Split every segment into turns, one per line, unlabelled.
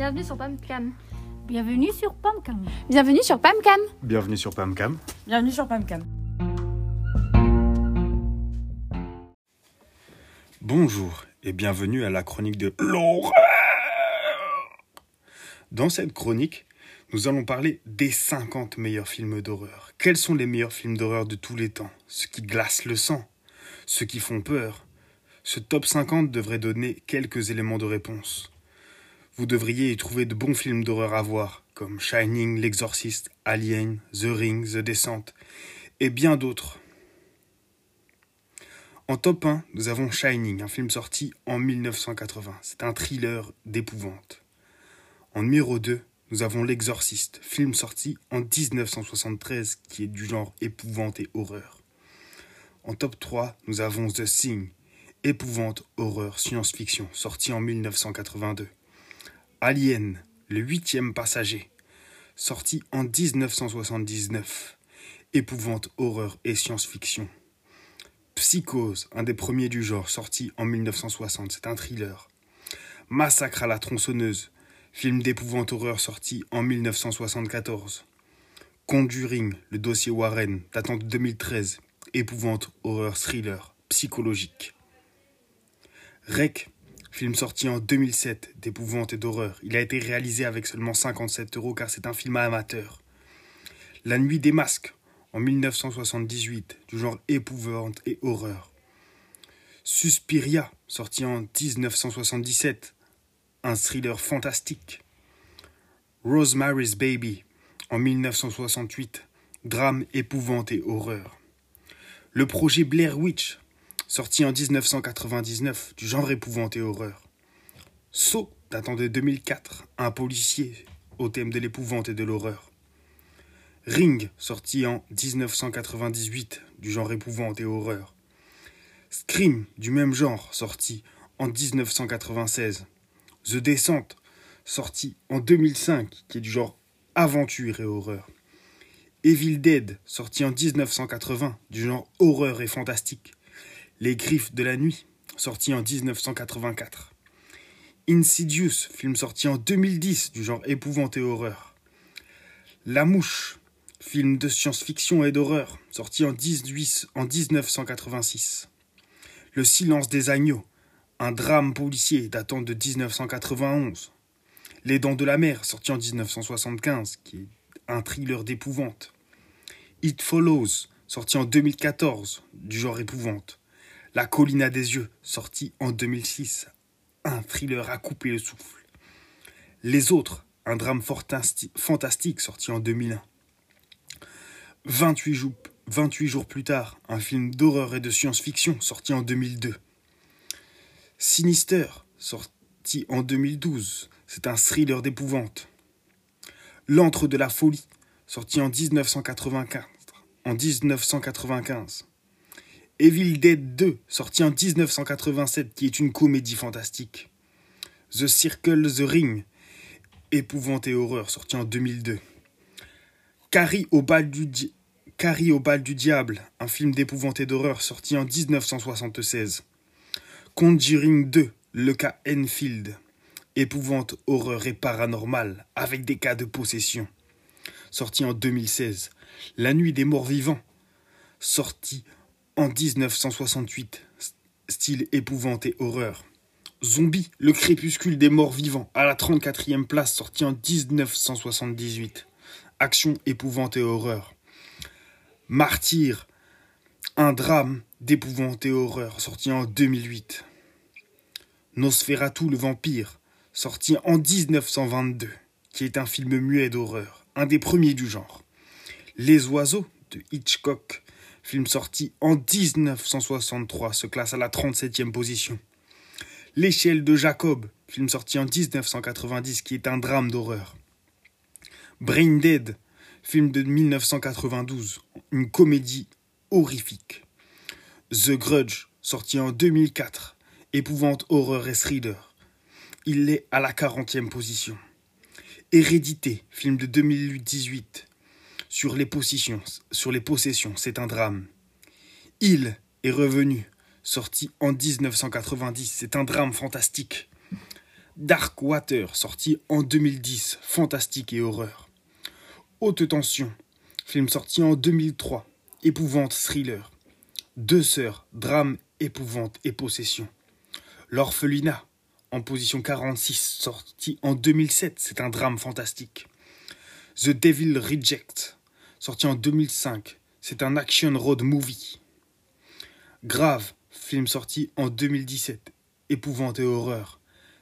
Bienvenue sur PAMCAM.
Bienvenue sur PAMCAM.
Bienvenue sur PAMCAM.
Bienvenue sur PAMCAM.
Bienvenue sur PAMCAM.
Bonjour et bienvenue à la chronique de l'horreur. Dans cette chronique, nous allons parler des 50 meilleurs films d'horreur. Quels sont les meilleurs films d'horreur de tous les temps? Ceux qui glacent le sang Ceux qui font peur Ce top 50 devrait donner quelques éléments de réponse. Vous devriez y trouver de bons films d'horreur à voir, comme Shining, L'Exorciste, Alien, The Ring, The Descent, et bien d'autres. En top 1, nous avons Shining, un film sorti en 1980. C'est un thriller d'épouvante. En numéro 2, nous avons L'Exorciste, film sorti en 1973 qui est du genre épouvante et horreur. En top 3, nous avons The Thing, épouvante, horreur, science-fiction, sorti en 1982. Alien, le huitième passager, sorti en 1979. Épouvante, horreur et science-fiction. Psychose, un des premiers du genre, sorti en 1960. C'est un thriller. Massacre à la tronçonneuse, film d'épouvante horreur sorti en 1974. Conjuring, le dossier Warren, datant de 2013. Épouvante, horreur, thriller, psychologique. Rec, Film sorti en 2007 d'épouvante et d'horreur. Il a été réalisé avec seulement 57 euros car c'est un film amateur. La nuit des masques en 1978 du genre épouvante et horreur. Suspiria sorti en 1977 un thriller fantastique. Rosemary's Baby en 1968 drame épouvante et horreur. Le projet Blair Witch sorti en 1999, du genre épouvante et horreur. Saut, datant de 2004, un policier au thème de l'épouvante et de l'horreur. Ring, sorti en 1998, du genre épouvante et horreur. Scream, du même genre, sorti en 1996. The Descent, sorti en 2005, qui est du genre aventure et horreur. Evil Dead, sorti en 1980, du genre horreur et fantastique. Les Griffes de la Nuit, sorti en 1984. Insidious, film sorti en 2010 du genre épouvante et horreur. La Mouche, film de science-fiction et d'horreur, sorti en, 18, en 1986. Le Silence des Agneaux, un drame policier datant de 1991. Les Dents de la Mer, sorti en 1975, qui est un thriller d'épouvante. It Follows, sorti en 2014, du genre épouvante. La colline des yeux, sorti en 2006. Un thriller à couper le souffle. Les autres, un drame fantastique sorti en 2001. 28 jours, 28 jours plus tard, un film d'horreur et de science-fiction sorti en 2002. Sinister, sorti en 2012. C'est un thriller d'épouvante. L'antre de la folie, sorti en 1995. En 1995. Evil Dead 2, sorti en 1987, qui est une comédie fantastique. The Circle, The Ring, épouvante et horreur, sorti en 2002. Carrie au bal du, diable, un film d'épouvante et d'horreur, sorti en 1976. Conjuring 2, le cas Enfield, épouvante, horreur et paranormal, avec des cas de possession, sorti en 2016. La nuit des morts vivants, sorti en 1968, style épouvante et horreur. Zombie, le crépuscule des morts vivants, à la 34e place, sorti en 1978. Action, épouvante et horreur. Martyr, un drame d'épouvante et horreur, sorti en 2008. Nosferatu le vampire, sorti en 1922, qui est un film muet d'horreur, un des premiers du genre. Les oiseaux de Hitchcock, film sorti en 1963, se classe à la 37e position. L'échelle de Jacob, film sorti en 1990, qui est un drame d'horreur. Brain Dead, film de 1992, une comédie horrifique. The Grudge, sorti en 2004, épouvante horreur et thriller. Il est à la 40e position. Hérédité, film de 2018, sur les possessions, c'est un drame. Il est revenu, sorti en 1990, c'est un drame fantastique. Darkwater, sorti en 2010, fantastique et horreur. Haute tension, film sorti en 2003, épouvante thriller. Deux sœurs, drame, épouvante et possession. L'orphelinat, en position 46, sorti en 2007, c'est un drame fantastique. The Devil Reject, sorti en 2005, c'est un action road movie. Grave, film sorti en 2017, épouvante et horreur.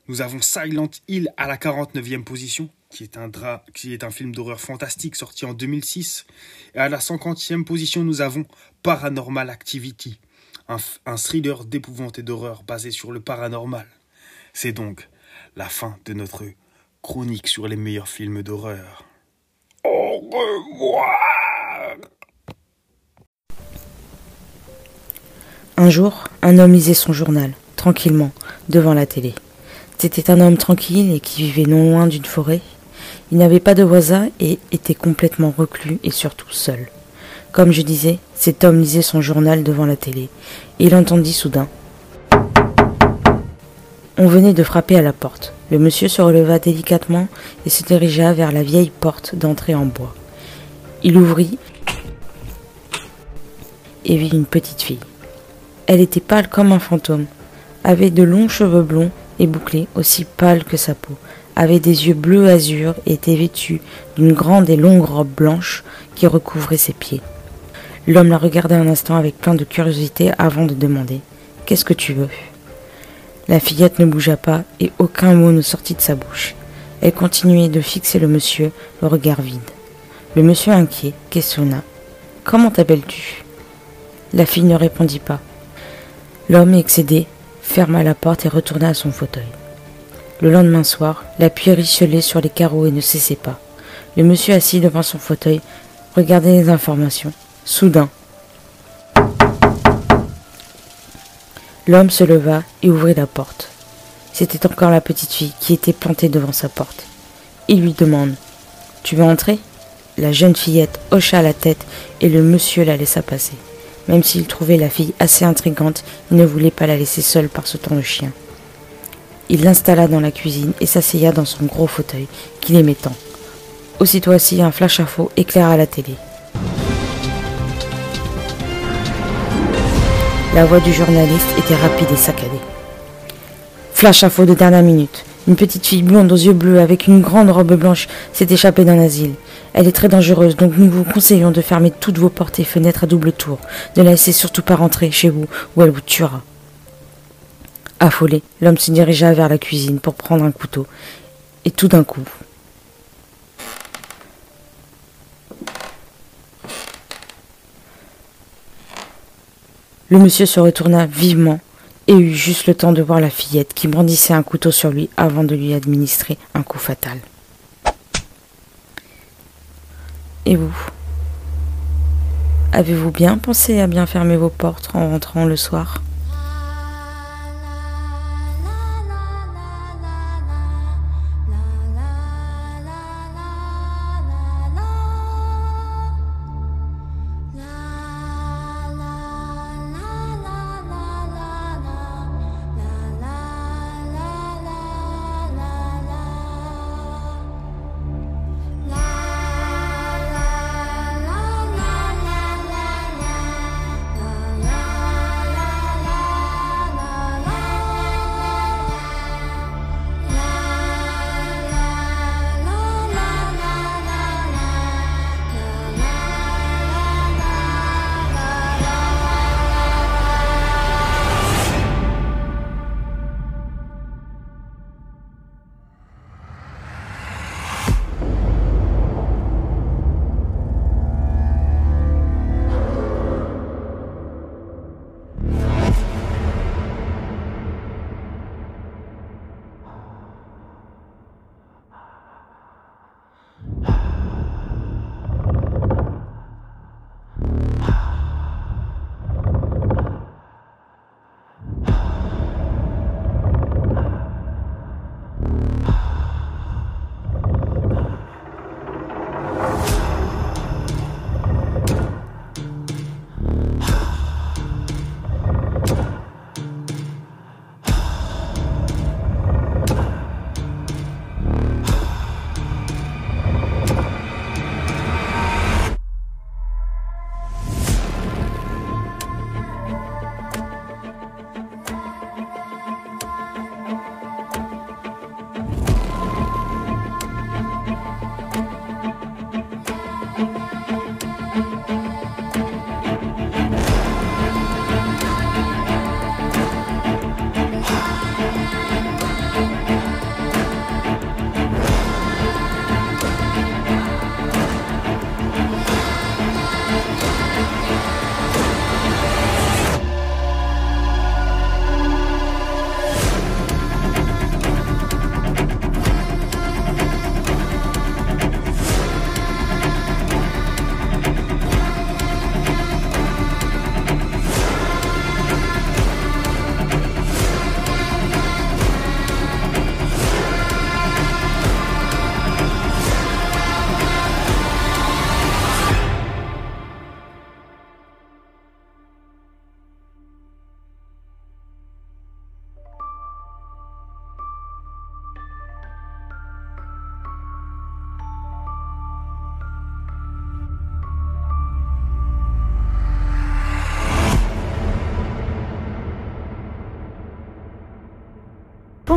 Nous avons Silent Hill à la 49e position, qui est un, qui est un film d'horreur fantastique sorti en 2006. Et à la 50e position, nous avons Paranormal Activity, un, un thriller d'épouvante et d'horreur basé sur le paranormal. C'est donc la fin de notre chronique sur les meilleurs films d'horreur.
Un jour, un homme lisait son journal, tranquillement, devant la télé. C'était un homme tranquille et qui vivait non loin d'une forêt. Il n'avait pas de voisins et était complètement reclus et surtout seul. Comme je disais, cet homme lisait son journal devant la télé, il entendit soudain. On venait de frapper à la porte. Le monsieur se releva délicatement et se dirigea vers la vieille porte d'entrée en bois. Il ouvrit et vit une petite fille. Elle était pâle comme un fantôme, avait de longs cheveux blonds et bouclée, aussi pâle que sa peau, avait des yeux bleus azur et était vêtue d'une grande et longue robe blanche qui recouvrait ses pieds. L'homme la regardait un instant avec plein de curiosité avant de demander Qu'est-ce que tu veux? La fillette ne bougea pas et aucun mot ne sortit de sa bouche. Elle continuait de fixer le monsieur, le regard vide. Le monsieur inquiet questionna Comment t'appelles-tu? La fille ne répondit pas. L'homme excédé ferma la porte et retourna à son fauteuil. Le lendemain soir, la pluie richelait sur les carreaux et ne cessait pas. Le monsieur assis devant son fauteuil regardait les informations. Soudain, l'homme se leva et ouvrit la porte. C'était encore la petite fille qui était plantée devant sa porte. Il lui demande Tu veux entrer? La jeune fillette hocha la tête et le monsieur la laissa passer. Même s'il trouvait la fille assez intrigante, il ne voulait pas la laisser seule par ce temps de chien. Il l'installa dans la cuisine et s'asseya dans son gros fauteuil, qu'il aimait tant. Aussitôt assis, un flash à faux éclaira la télé. La voix du journaliste était rapide et saccadée. Flash à faux de dernière minute. Une petite fille blonde aux yeux bleus avec une grande robe blanche s'est échappée d'un asile. Elle est très dangereuse, donc nous vous conseillons de fermer toutes vos portes et fenêtres à double tour. Ne la laissez surtout pas rentrer chez vous, ou elle vous tuera. Affolé, l'homme se dirigea vers la cuisine pour prendre un couteau. Et tout d'un coup, le monsieur se retourna vivement et eut juste le temps de voir la fillette qui brandissait un couteau sur lui avant de lui administrer un coup fatal. Et vous? Avez-vous bien pensé à bien fermer vos portes en rentrant le soir?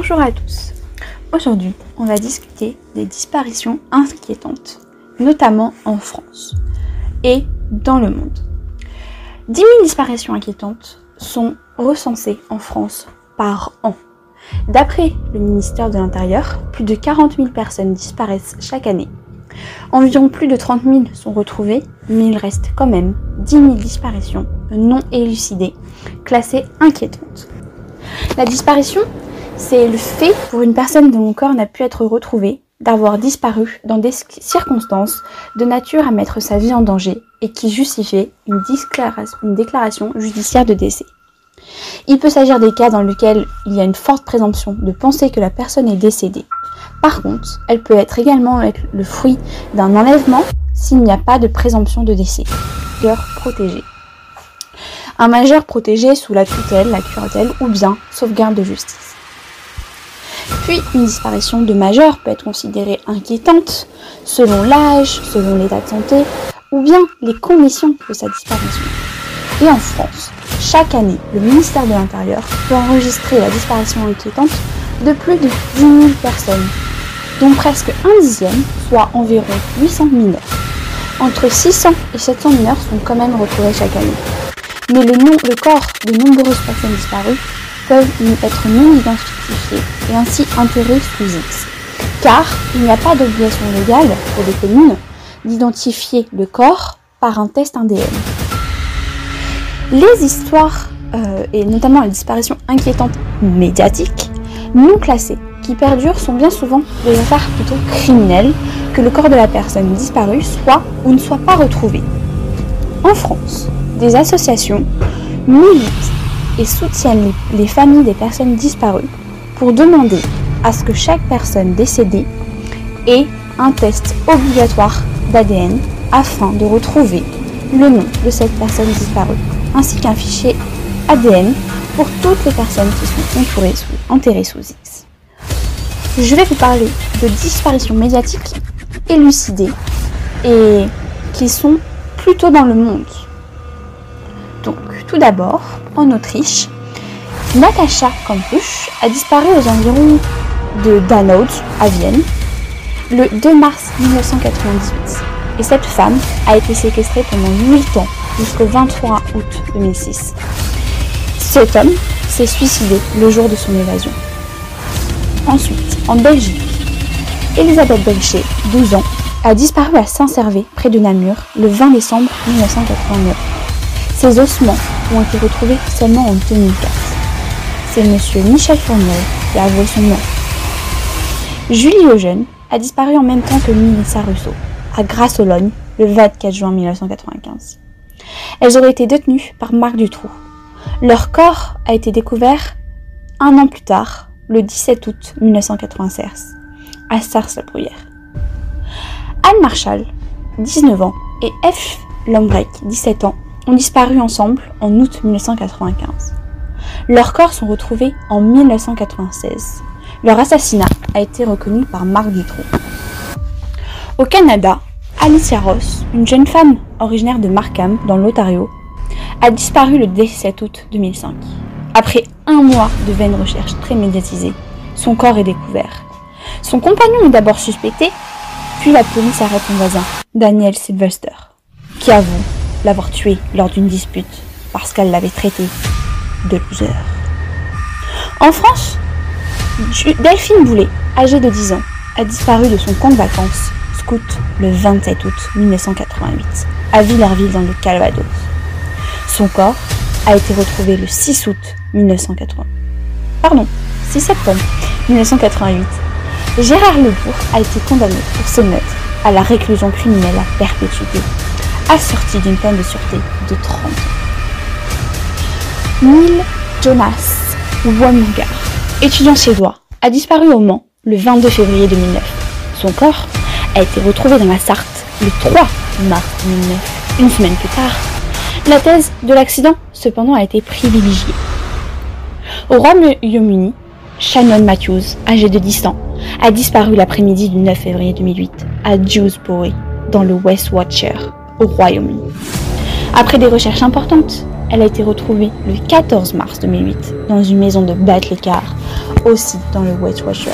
Bonjour à tous. Aujourd'hui, on va discuter des disparitions inquiétantes, notamment en France et dans le monde. 10 000 disparitions inquiétantes sont recensées en France par an. D'après le ministère de l'Intérieur, plus de 40 000 personnes disparaissent chaque année. Environ plus de 30 000 sont retrouvées, mais il reste quand même 10 000 disparitions non élucidées, classées inquiétantes. La disparition, c'est le fait pour une personne dont le corps n'a pu être retrouvé d'avoir disparu dans des circonstances de nature à mettre sa vie en danger et qui justifiait une, déclaration judiciaire de décès. Il peut s'agir des cas dans lesquels il y a une forte présomption de penser que la personne est décédée. Par contre, elle peut être également le fruit d'un enlèvement s'il n'y a pas de présomption de décès. Cœur protégé. Un majeur protégé sous la tutelle, la curatelle ou bien sauvegarde de justice. Puis, une disparition de majeur peut être considérée inquiétante selon l'âge, selon l'état de santé ou bien les conditions de sa disparition. Et en France, chaque année, le ministère de l'Intérieur peut enregistrer la disparition inquiétante de plus de 10 000 personnes, dont presque un dixième, soit environ 800 mineurs. Entre 600 et 700 mineurs sont quand même retrouvés chaque année. Mais le, corps de nombreuses personnes disparues peuvent être non identifiés et ainsi enterrés sous X. Car il n'y a pas d'obligation légale pour les communes d'identifier le corps par un test ADN. Les histoires, euh, et notamment les disparitions inquiétantes médiatiques, non classées, qui perdurent sont bien souvent des affaires plutôt criminelles que le corps de la personne disparue soit ou ne soit pas retrouvé. En France, des associations militent et soutiennent les familles des personnes disparues pour demander à ce que chaque personne décédée ait un test obligatoire d'ADN afin de retrouver le nom de cette personne disparue, ainsi qu'un fichier ADN pour toutes les personnes qui sont enterrées sous X. Je vais vous parler de disparitions médiatiques élucidées et qui sont plutôt dans le monde. Donc, tout d'abord, en Autriche, Natasha Kampusch a disparu aux environs de Danout à Vienne le 2 mars 1998 et cette femme a été séquestrée pendant 8 ans jusqu'au 23 août 2006. Cet homme s'est suicidé le jour de son évasion. Ensuite, en Belgique, Elisabeth Belcher, 12 ans, a disparu à Saint-Servé, près de Namur, le 20 décembre 1989. Ses ossements ont été retrouvés seulement en 2004. C'est monsieur Michel Fournier qui a avoué son nom. Julie Lejeune a disparu en même temps que Mélissa Russo, à Grasse-Ologne, le 24 juin 1995. Elles auraient été détenues par Marc Dutroux. Leur corps a été découvert un an plus tard, le 17 août 1996, à Sars-la-Bruyère. Anne Marshall, 19 ans, et F. Lombrek, 17 ans, ont disparu ensemble en août 1995. Leurs corps sont retrouvés en 1996 leur assassinat a été reconnu par Marc Dutroux. Au Canada, Alicia Ross, une jeune femme originaire de Markham, dans l'Ontario, a disparu le 17 août 2005. Après un mois de vaines recherches très médiatisées, son corps est découvert. Son compagnon est d'abord suspecté, puis la police arrête son voisin, Daniel Sylvester, qui avoue l'avoir tué lors d'une dispute parce qu'elle l'avait traité de loser. En France, Delphine Boulet, âgée de 10 ans, a disparu de son camp de vacances, scout, le 27 août 1988, à Villerville dans le Calvados. Son corps a été retrouvé le 6 août 1980. Pardon, 6 septembre 1988. Gérard Lebourg a été condamné pour ce meurtre à la réclusion criminelle à perpétuité, assorti d'une peine de sûreté de 30 ans. Neil Jonas Wongar étudiant suédois, a disparu au Mans le 22 février 2009. Son corps a été retrouvé dans la Sarthe le 3 mars 2009. Une semaine plus tard, la thèse de l'accident, cependant, a été privilégiée. Au Royaume-Uni, Shannon Matthews, âgée de 10 ans, a disparu l'après-midi du 9 février 2008 à Dewsbury, dans le West Watcher, au Royaume-Uni. Après des recherches importantes, Elle a été retrouvée le 14 mars 2008 dans une maison de Batlekar, aussi dans le White Washer.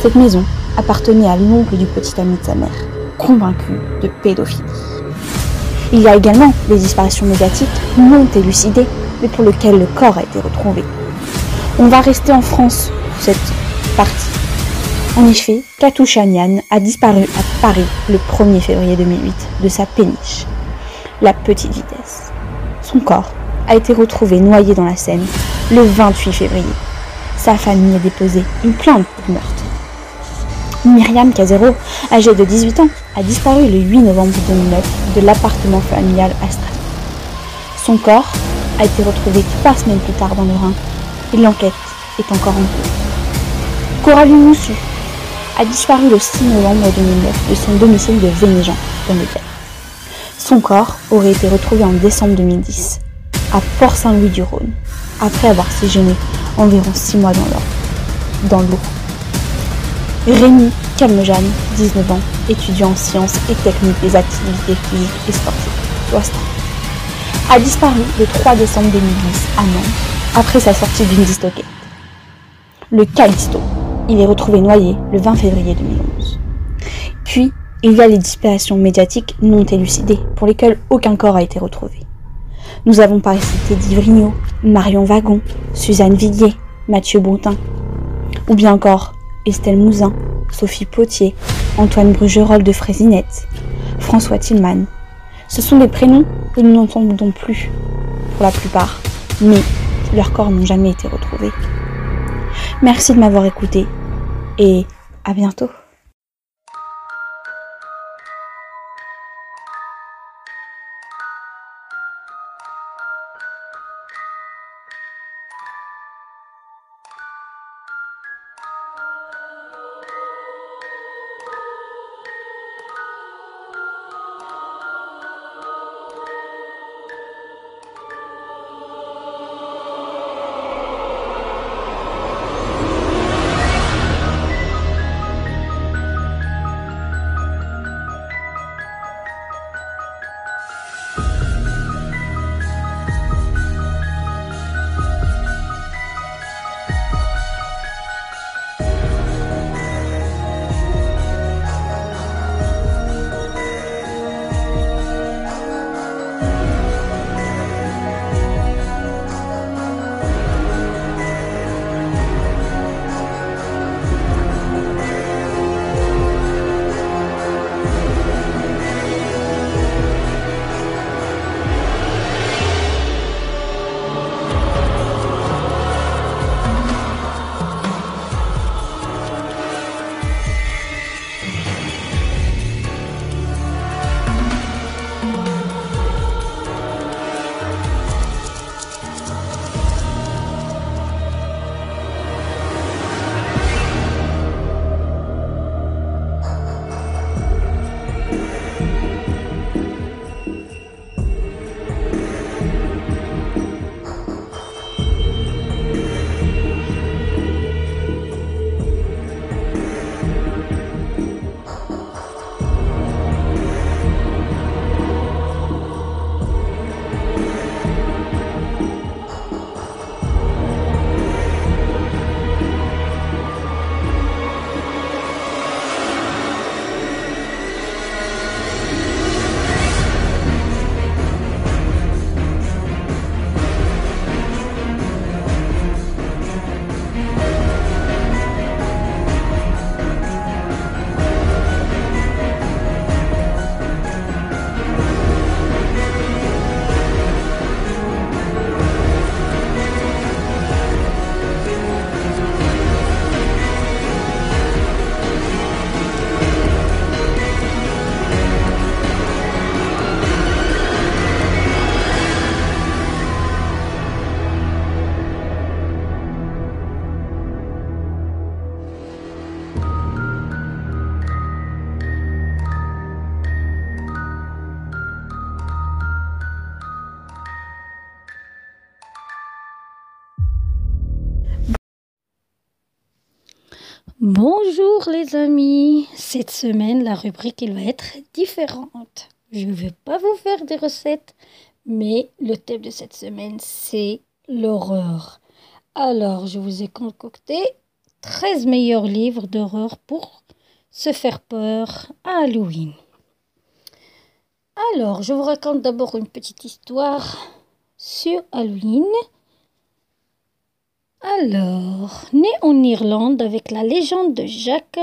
Cette maison appartenait à l'oncle du petit ami de sa mère, convaincu de pédophilie. Il y a également des disparitions médiatiques non élucidées, mais pour lesquelles le corps a été retrouvé. On va rester en France pour cette partie. En effet, Katou Chanian a disparu à Paris le 1er février 2008 de sa péniche, la petite vitesse. Son corps a été retrouvé noyé dans la Seine le 28 février. Sa famille a déposé une plainte pour meurtre. Myriam Casero, âgée de 18 ans, a disparu le 8 novembre 2009 de l'appartement familial à Strasbourg. Son corps a été retrouvé trois semaines plus tard dans le Rhin et l'enquête est encore en cours. Coralie Moussu a disparu le 6 novembre 2009 de son domicile de Vénéjean, dans le Gard. Son corps aurait été retrouvé en décembre 2010 à Port-Saint-Louis-du-Rhône, après avoir séjourné environ six mois dans l'or, dans l'eau. Rémi Calmejane, 19 ans, étudiant en sciences et techniques des activités physiques et sportives, a disparu le 3 décembre 2010 à Nantes, après sa sortie d'une discothèque. Le Callisto, il est retrouvé noyé le 20 février 2011. Puis, il y a les disparitions médiatiques non élucidées, pour lesquelles aucun corps a été retrouvé. Nous avons par cité Divrigno, Marion Wagon, Suzanne Viguier, Mathieu Bontin, ou bien encore Estelle Mouzin, Sophie Potier, Antoine Brugerolles de Frésinette, François Tillman. Ce sont des prénoms que nous n'entendons plus, pour la plupart, mais leurs corps n'ont jamais été retrouvés. Merci de m'avoir écouté et à bientôt.
Bonjour les amis, cette semaine la rubrique va être différente. Je ne vais pas vous faire des recettes, Mais le thème de cette semaine, c'est l'horreur. Alors, je vous ai concocté 13 meilleurs livres d'horreur pour se faire peur à Halloween. Alors, je vous raconte d'abord une petite histoire sur Halloween. Alors, né en Irlande avec la légende de Jacques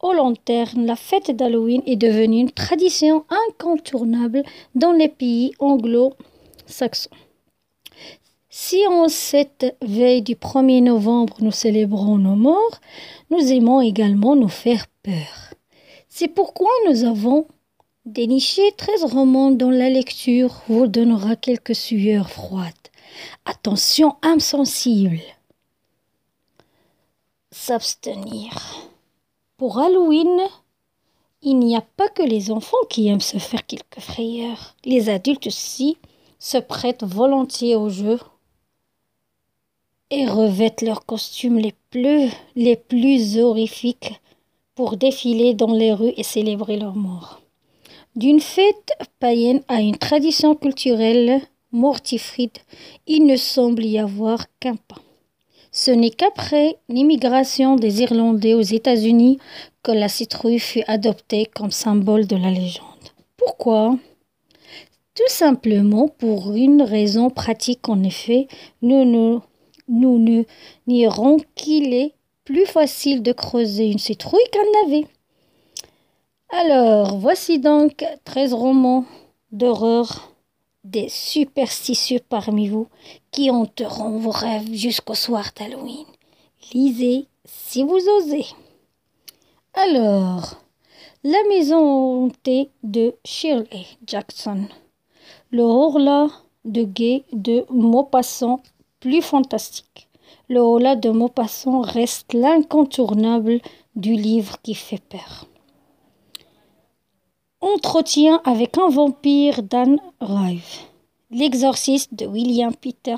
O'Lanterne, la fête d'Halloween est devenue une tradition incontournable dans les pays anglo-saxons. Si en cette veille du 1er novembre nous célébrons nos morts, nous aimons également nous faire peur. C'est pourquoi nous avons déniché 13 romans dont la lecture vous donnera quelques sueurs froides. Attention, âme sensible. S'abstenir. Pour Halloween, il n'y a pas que les enfants qui aiment se faire quelques frayeurs. Les adultes aussi se prêtent volontiers au jeu et revêtent leurs costumes les plus, les plus horrifiques pour défiler dans les rues et célébrer leur mort. D'une fête païenne à une tradition culturelle mortifride, il ne semble y avoir qu'un pas. Ce n'est qu'après l'immigration des Irlandais aux États-Unis que la citrouille fut adoptée comme symbole de la légende. Pourquoi? Tout simplement pour une raison pratique en effet, nous nous, nous ne nierons qu'il est plus facile de creuser une citrouille qu'un navet. Alors, voici donc 13 romans d'horreur des superstitieux parmi vous qui hanteront vos rêves jusqu'au soir d'Halloween. Lisez si vous osez. Alors, La maison hantée de Shirley Jackson. Le Horla de Gay de Maupassant, plus fantastique. Le Horla de Maupassant reste l'incontournable du livre qui fait peur. Entretien avec un vampire d'Anne Rive. L'exorciste de William Peter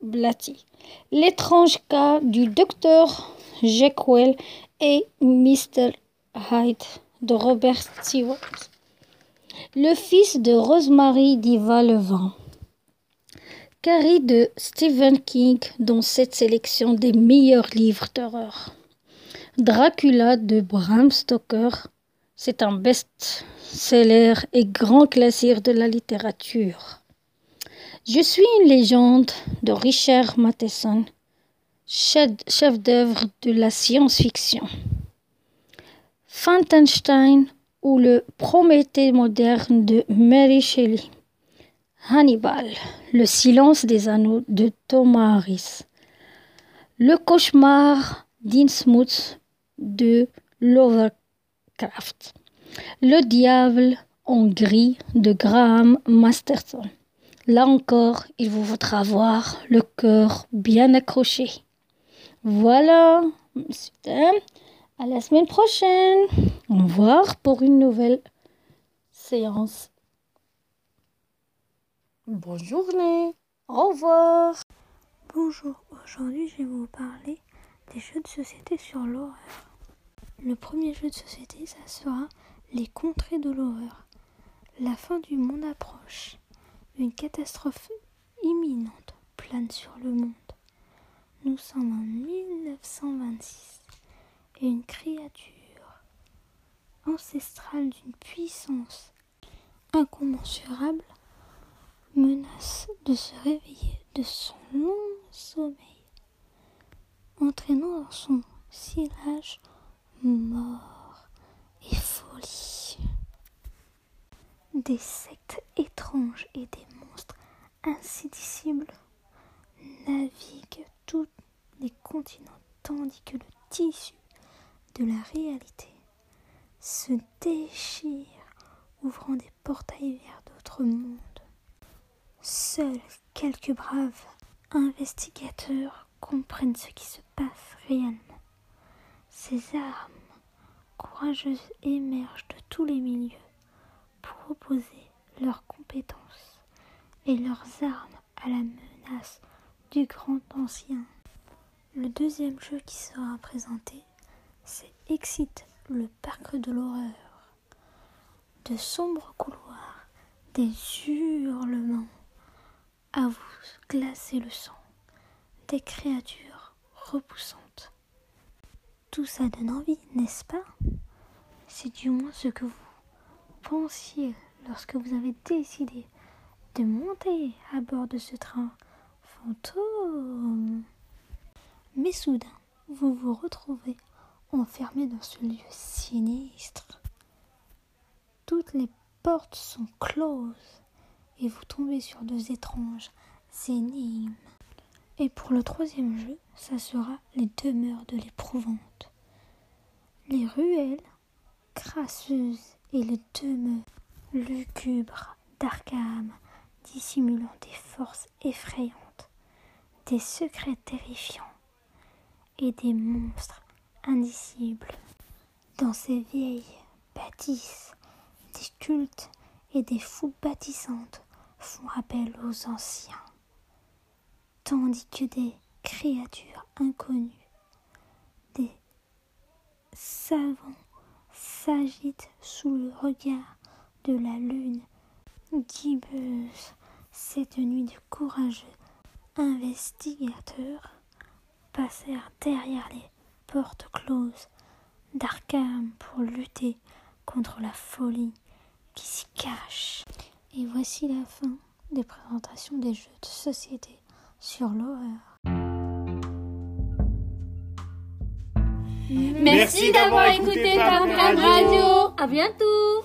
Blatty. L'étrange cas du docteur Jekyll et Mr. Hyde de Robert Stewart. Le fils de Rosemary Diva Levent. Carrie de Stephen King dans cette sélection des meilleurs livres d'horreur. Dracula de Bram Stoker. C'est un best-seller et grand classique de la littérature. Je suis une légende de Richard Matheson, chef-d'œuvre de la science-fiction. Frankenstein ou le Prométhée moderne de Mary Shelley. Hannibal, le silence des anneaux de Thomas Harris. Le cauchemar d'Innsmouth de Lovecraft. Le diable en gris de Graham Masterson. Là encore, il vous faudra avoir le cœur bien accroché. Voilà. À la semaine prochaine. Au revoir pour une nouvelle séance. Bonne journée. Au revoir.
Bonjour, aujourd'hui je vais vous parler des jeux de société sur l'horreur. Le premier jeu de société, ça sera Les contrées de l'horreur. La fin du monde approche. Une catastrophe imminente plane sur le monde. Nous sommes en 1926 et une créature ancestrale d'une puissance incommensurable menace de se réveiller de son long sommeil, entraînant dans son sillage mort et folie. Des sectes étranges et des monstres insidicibles naviguent tous les continents tandis que le tissu de la réalité se déchire, ouvrant des portails vers d'autres mondes. Seuls quelques braves investigateurs comprennent ce qui se passe réellement. Ces armes courageuses émergent de tous les milieux pour opposer leurs compétences et leurs armes à la menace du grand ancien. Le deuxième jeu qui sera présenté, c'est Excite, le parc de l'horreur. De sombres couloirs, des hurlements, à vous glacer le sang. Des créatures repoussantes. Tout ça donne envie, n'est-ce pas? C'est du moins ce que vous pensiez lorsque vous avez décidé de monter à bord de ce train fantôme. Mais soudain, vous vous retrouvez enfermé dans ce lieu sinistre. Toutes les portes sont closes et vous tombez sur deux étranges énigmes. Et pour le troisième jeu, ça sera les demeures de l'éprouvante. Les ruelles crasseuses et les demeures lugubres d'Arkham dissimulant des forces effrayantes, des secrets terrifiants et des monstres indicibles. Dans ces vieilles bâtisses, des cultes et des foules bâtissantes font appel aux anciens, tandis que des créatures inconnues, des savants s'agitent sous le regard de la lune guibeuse. Cette nuit de courageux investigateurs passèrent derrière les portes closes d'Arkham pour lutter contre la folie qui s'y cache. Et voici la fin des présentations des jeux de société sur l'horreur.
Merci d'avoir écouté Tam Radio.
À bientôt